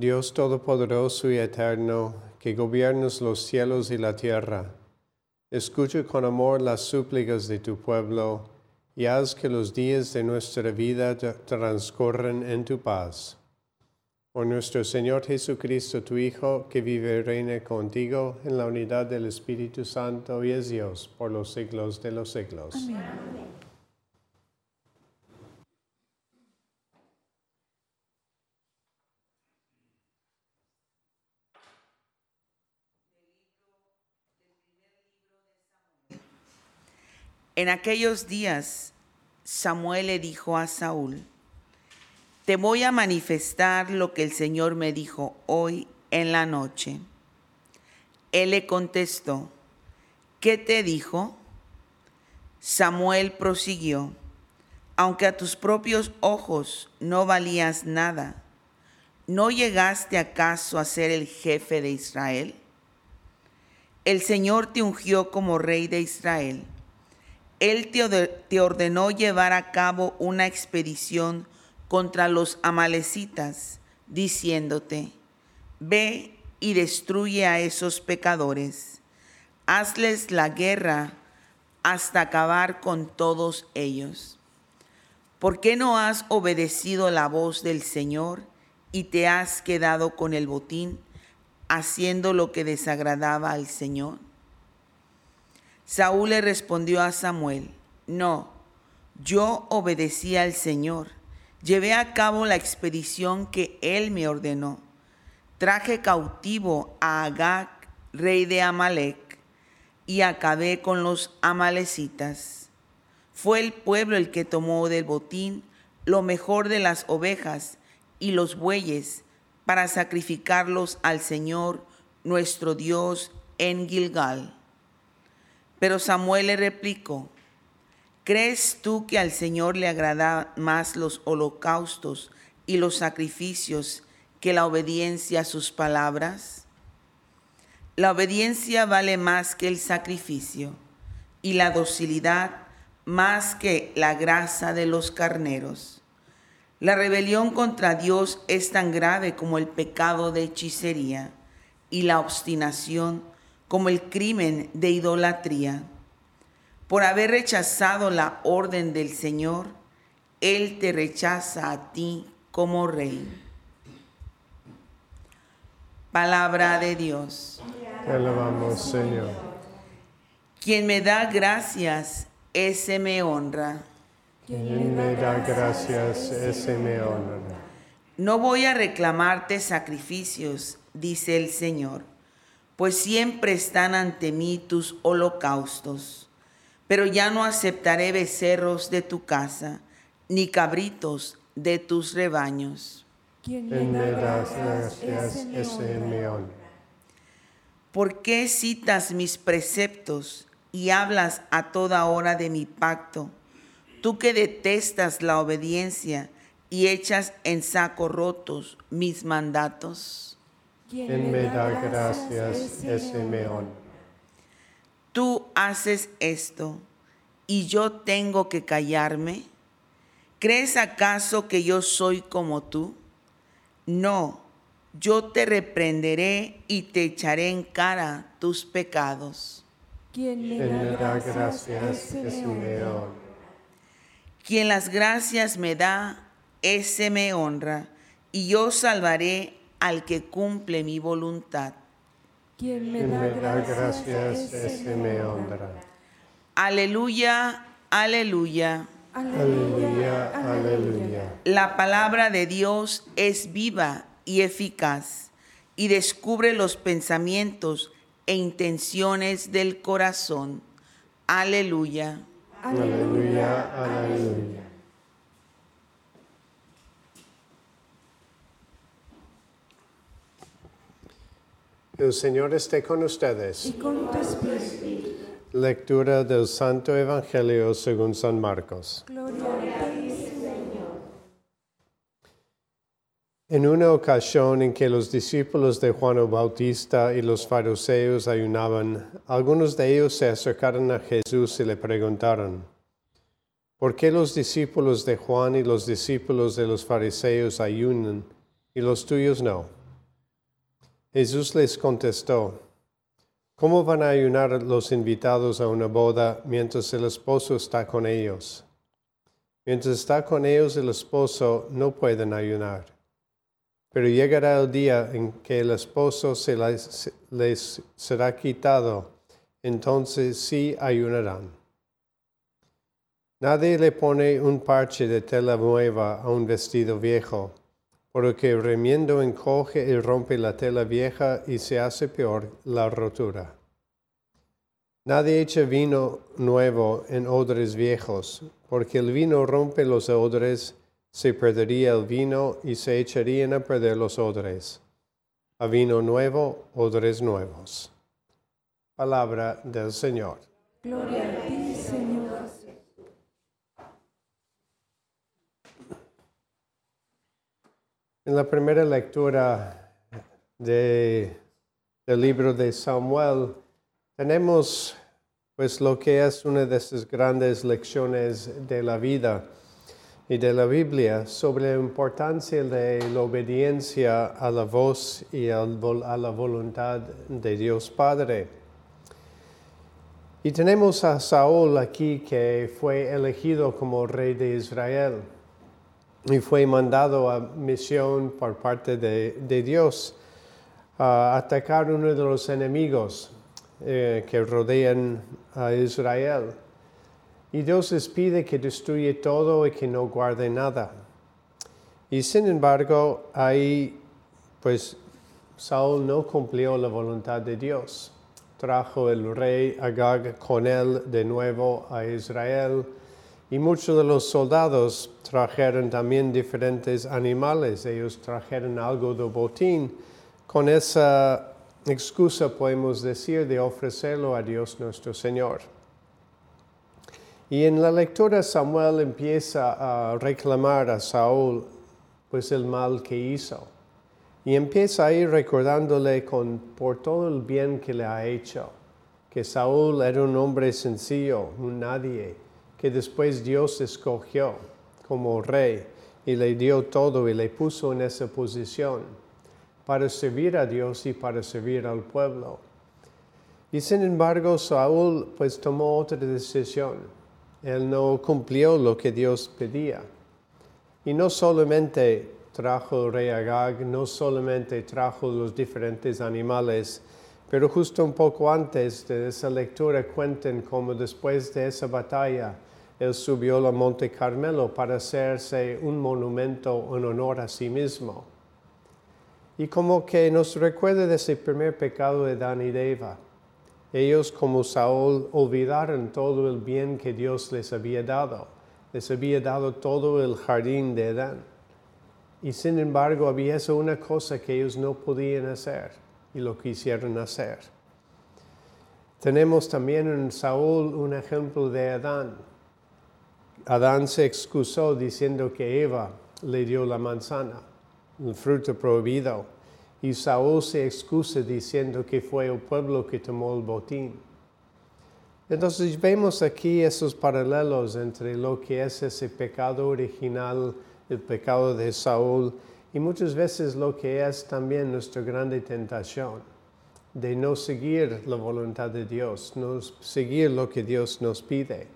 Dios Todopoderoso y Eterno, que gobiernas los cielos y la tierra, escucha con amor las súplicas de tu pueblo y haz que los días de nuestra vida transcurran en tu paz. Por nuestro Señor Jesucristo, tu Hijo, que vive y reina contigo en la unidad del Espíritu Santo y es Dios por los siglos de los siglos. Amén. En aquellos días Samuel le dijo a Saúl, te voy a manifestar lo que el Señor me dijo hoy en la noche. Él le contestó, ¿qué te dijo? Samuel prosiguió, aunque a tus propios ojos no valías nada, ¿no llegaste acaso a ser el jefe de Israel? El Señor te ungió como rey de Israel él te ordenó llevar a cabo una expedición contra los amalecitas, diciéndote, ve y destruye a esos pecadores, hazles la guerra hasta acabar con todos ellos. ¿Por qué no has obedecido la voz del Señor y te has quedado con el botín, haciendo lo que desagradaba al Señor? Saúl le respondió a Samuel, no, yo obedecí al Señor, llevé a cabo la expedición que él me ordenó. Traje cautivo a Agag, rey de Amalek, y acabé con los amalecitas. Fue el pueblo el que tomó del botín lo mejor de las ovejas y los bueyes para sacrificarlos al Señor nuestro Dios en Gilgal. Pero Samuel le replicó, ¿crees tú que al Señor le agrada más los holocaustos y los sacrificios que la obediencia a sus palabras? La obediencia vale más que el sacrificio y la docilidad más que la grasa de los carneros. La rebelión contra Dios es tan grave como el pecado de hechicería y la obstinación como el crimen de idolatría. Por haber rechazado la orden del Señor, Él te rechaza a ti como rey. Palabra de Dios. Te alabamos, Señor. Quien me da gracias, ese me honra. Quien me da gracias, ese me honra. No voy a reclamarte sacrificios, dice el Señor, pues siempre están ante mí tus holocaustos. Pero ya no aceptaré becerros de tu casa, ni cabritos de tus rebaños. Quien me da gracias, ese me. ¿Por qué citas mis preceptos y hablas a toda hora de mi pacto? Tú que detestas la obediencia y echas en saco rotos mis mandatos. Quien me da gracias, me honra. Tú haces esto y yo tengo que callarme. ¿Crees acaso que yo soy como tú? No, yo te reprenderé y te echaré en cara tus pecados. Quien me da gracias, honra. honra. Quien las gracias me da, ese me honra, y yo salvaré al que cumple mi voluntad. Quien me da me da gracias, gracias, ese me honra. Aleluya, aleluya. Aleluya, aleluya. La palabra de Dios es viva y eficaz y descubre los pensamientos e intenciones del corazón. Aleluya. Aleluya, aleluya. El Señor esté con ustedes. Y con tu espíritu. Lectura del Santo Evangelio según San Marcos. Gloria a ti, En una ocasión en que los discípulos de Juan el Bautista y los fariseos ayunaban, algunos de ellos se acercaron a Jesús y le preguntaron, ¿por qué los discípulos de Juan y los discípulos de los fariseos ayunan y los tuyos no? Jesús les contestó, ¿cómo van a ayunar los invitados a una boda mientras el esposo está con ellos? Mientras está con ellos el esposo, no pueden ayunar. Pero llegará el día en que el esposo se les, será quitado, entonces sí ayunarán. Nadie le pone un parche de tela nueva a un vestido viejo, porque remiendo encoge y rompe la tela vieja y se hace peor la rotura. Nadie echa vino nuevo en odres viejos, porque el vino rompe los odres se perdería el vino y se echarían a perder los odres. A vino nuevo, odres nuevos. Palabra del Señor. Gloria a ti, Señor. En la primera lectura de- del libro de Samuel tenemos pues lo que es una de esas grandes lecciones de la vida y de la Biblia sobre la importancia de la obediencia a la voz y a la voluntad de Dios Padre. Y tenemos a Saúl aquí que fue elegido como rey de Israel y fue mandado a misión por parte de, Dios a atacar uno de los enemigos eh, que rodean a Israel. Y Dios les pide que destruye todo y que no guarde nada. Y sin embargo, ahí, pues, Saúl no cumplió la voluntad de Dios. Trajo el rey Agag con él de nuevo a Israel. Y muchos de los soldados trajeron también diferentes animales. Ellos trajeron algo de botín. Con esa excusa podemos decir de ofrecerlo a Dios nuestro Señor. Y en la lectura Samuel empieza a reclamar a Saúl pues el mal que hizo. Y empieza a ir recordándole con, por todo el bien que le ha hecho, que Saúl era un hombre sencillo, un nadie, que después Dios escogió como rey y le dio todo y le puso en esa posición para servir a Dios y para servir al pueblo. Y sin embargo, Saúl pues tomó otra decisión él no cumplió lo que Dios pedía. Y no solamente trajo el rey Agag, no solamente trajo los diferentes animales, pero justo un poco antes de esa lectura cuentan cómo después de esa batalla él subió al monte Carmelo para hacerse un monumento en honor a sí mismo. Y como que nos recuerda de ese primer pecado de Dan y de Eva ellos como Saúl olvidaron todo el bien que Dios les había dado. Les había dado todo el jardín de Edén. Y sin embargo había esa una cosa que ellos no podían hacer y lo quisieron hacer. Tenemos también en Saúl un ejemplo de Adán. Adán se excusó diciendo que Eva le dio la manzana, el fruto prohibido y Saúl se excusa diciendo que fue el pueblo que tomó el botín. Entonces vemos aquí esos paralelos entre lo que es ese pecado original, el pecado de Saúl, y muchas veces lo que es también nuestra grande tentación, de no seguir la voluntad de Dios, no seguir lo que Dios nos pide,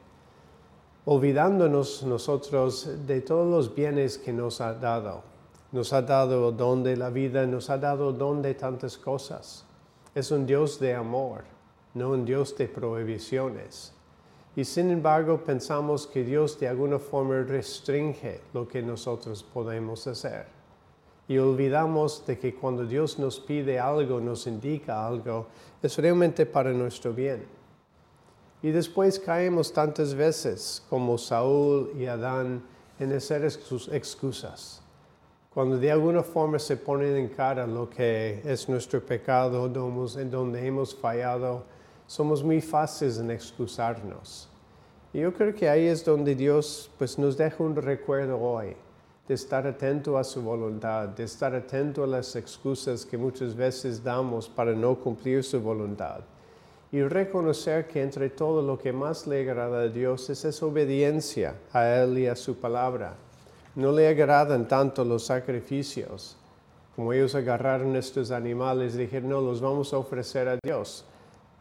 olvidándonos nosotros de todos los bienes que nos ha dado nos ha dado el la vida, nos ha dado el tantas cosas. Es un Dios de amor, no un Dios de prohibiciones. Y sin embargo pensamos que Dios de alguna forma restringe lo que nosotros podemos hacer. Y olvidamos de que cuando Dios nos pide algo, nos indica algo, es realmente para nuestro bien. Y después caemos tantas veces como Saúl y Adán en hacer sus excusas cuando de alguna forma se pone en cara lo que es nuestro pecado, en donde hemos fallado, somos muy fáciles en excusarnos. Y yo creo que ahí es donde Dios pues, nos deja un recuerdo hoy, de estar atento a su voluntad, de estar atento a las excusas que muchas veces damos para no cumplir su voluntad. Y reconocer que entre todo lo que más le agrada a Dios es esa obediencia a Él y a su palabra no le agradan tanto los sacrificios. Como ellos agarraron estos animales y dijeron, no, los vamos a ofrecer a Dios.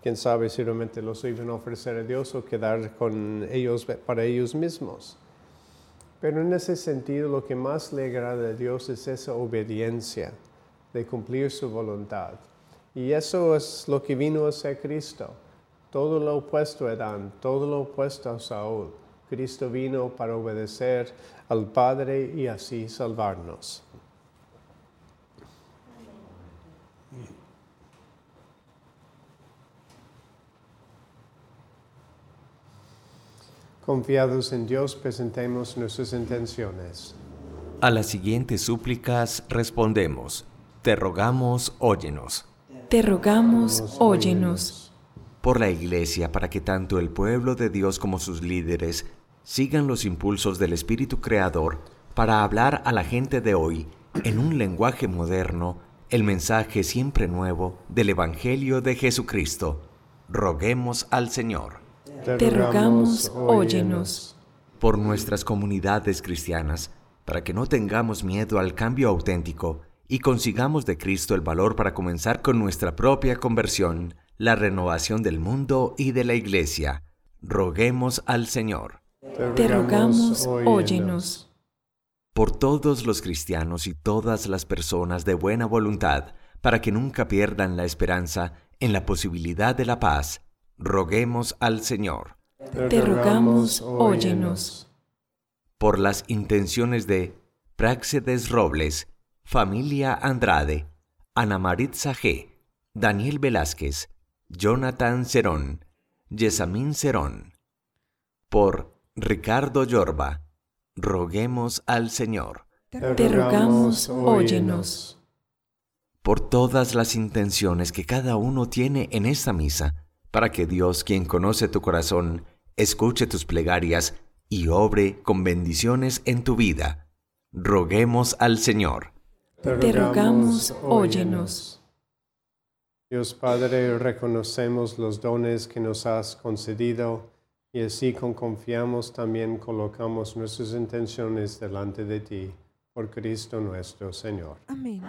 Quién sabe si realmente los iban a ofrecer a Dios o quedar con ellos para ellos mismos. Pero en ese sentido, lo que más le agrada a Dios es esa obediencia de cumplir su voluntad. Y eso es lo que vino a ser Cristo. Todo lo opuesto a Adán, todo lo opuesto a Saúl. Cristo vino para obedecer al Padre y así salvarnos. Confiados en Dios, presentemos nuestras intenciones. A las siguientes súplicas respondemos, te rogamos, óyenos. Te rogamos, óyenos. Por la Iglesia, para que tanto el pueblo de Dios como sus líderes sigan los impulsos del Espíritu Creador para hablar a la gente de hoy en un lenguaje moderno el mensaje siempre nuevo del Evangelio de Jesucristo. Roguemos al Señor. Te rogamos, óyenos. Por nuestras comunidades cristianas, para que no tengamos miedo al cambio auténtico y consigamos de Cristo el valor para comenzar con nuestra propia conversión, la renovación del mundo y de la Iglesia. Roguemos al Señor. Te rogamos, óyenos. Por todos los cristianos y todas las personas de buena voluntad, para que nunca pierdan la esperanza en la posibilidad de la paz, roguemos al Señor. Te rogamos, óyenos. Por las intenciones de Praxedes Robles, Familia Andrade, Ana Marit Sajé, Daniel Velázquez, Jonathan Cerón, Yesamín Cerón. Por Ricardo Yorba, roguemos al Señor. Te rogamos, óyenos. Por todas las intenciones que cada uno tiene en esta misa, para que Dios, quien conoce tu corazón, escuche tus plegarias y obre con bendiciones en tu vida. Roguemos al Señor. Te rogamos, óyenos. Dios Padre, reconocemos los dones que nos has concedido y así con confiamos también colocamos nuestras intenciones delante de ti, por Cristo nuestro Señor. Amén.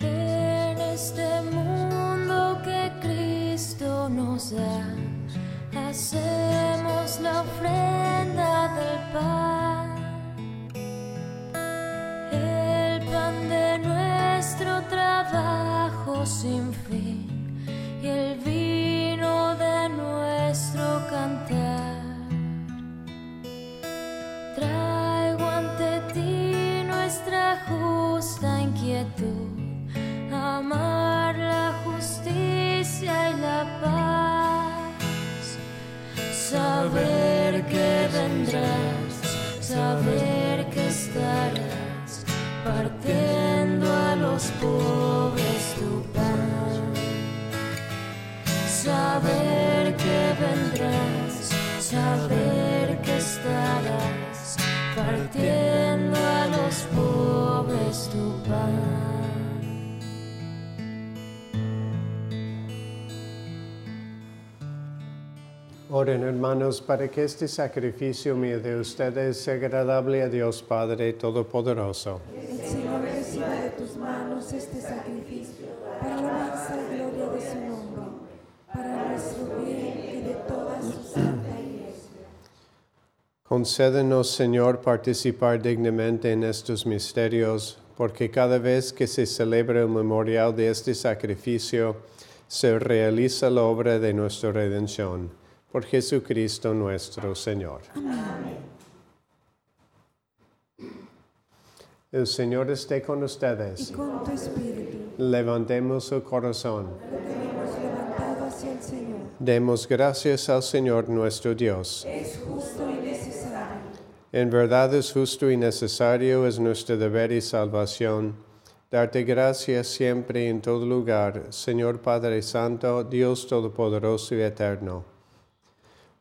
En este mundo que Cristo nos da, la ofrenda del pan. El pan de nuestro trabajo sin fin y el vino de nuestro cantar. Saber que vendrás, saber que estarás partiendo a los pobres tu pan, saber que vendrás, saber Oren hermanos para que este sacrificio mío de ustedes sea agradable a Dios Padre Todopoderoso. El Señor reciba de tus manos este sacrificio para la alabanza y gloria de su nombre, para nuestro bien y de toda su santa iglesia. Concédenos, Señor, participar dignamente en estos misterios, porque cada vez que se celebra el memorial de este sacrificio, se realiza la obra de nuestra redención. Por Jesucristo nuestro Señor. El Señor esté con Y ustedes. con tu espíritu Levantemos el corazón. lo levantado hacia el Señor. Demos gracias al Señor nuestro Dios. Es justo y necesario. En verdad es justo y necesario, es nuestro deber y salvación, darte gracias siempre y en todo lugar, Señor Padre Santo, Dios Todopoderoso y Eterno.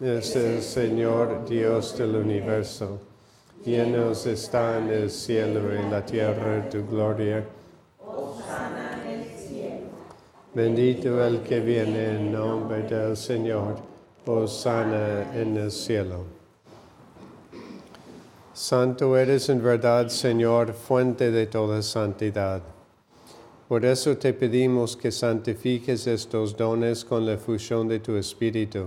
es el Señor Dios del universo. Llenos están el cielo y la tierra tu gloria. Bendito el que viene en nombre del Señor. Hosanna en el cielo. Santo eres en verdad, Señor, fuente de toda santidad. Por eso te pedimos que santifiques estos dones con la fusión de tu Espíritu,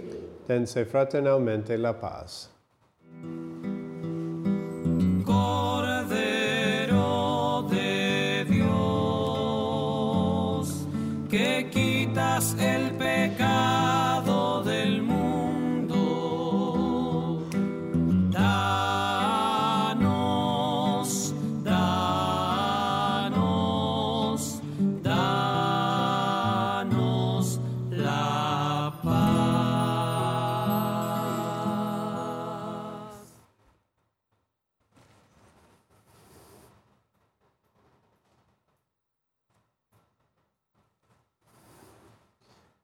Dense fraternalmente la paz. Cordero de Dios, que quitas el pecado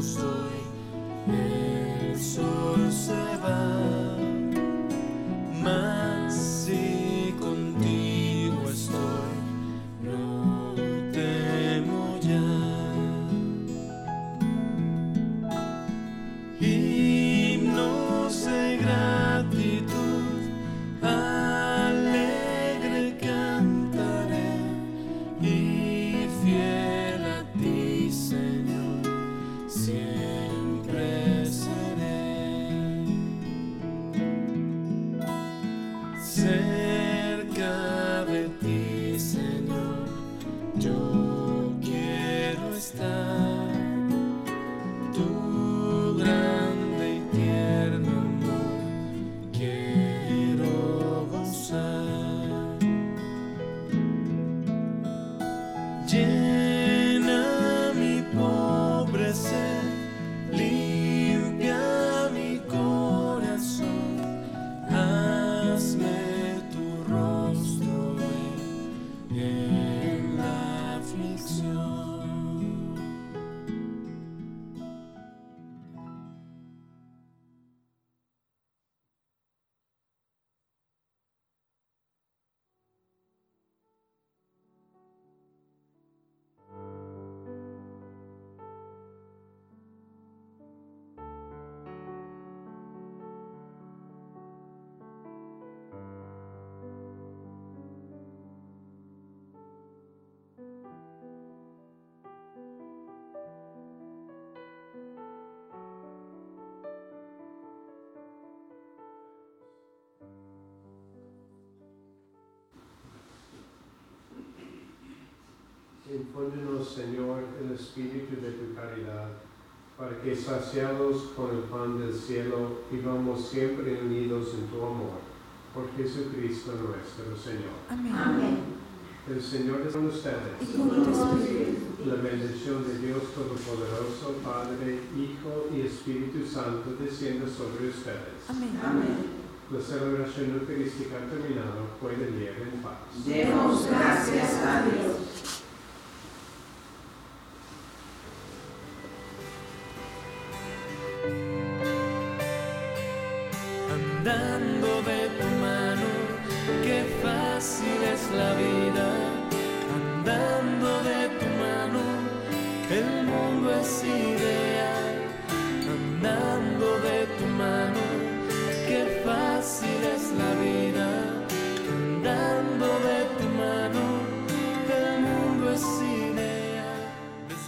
Hoy, el sol se va. Infúndenos, Señor, el espíritu de tu caridad, para que saciados con el pan del cielo, vivamos siempre unidos en tu amor. Por Jesucristo nuestro Señor. Amén. El Señor es con ustedes. Y con tu espíritu. La bendición de Dios Todopoderoso, Padre, Hijo y Espíritu Santo, descienda sobre ustedes. Amén. La celebración eucarística ha terminado. Pueden ir en paz. Demos gracias a Dios.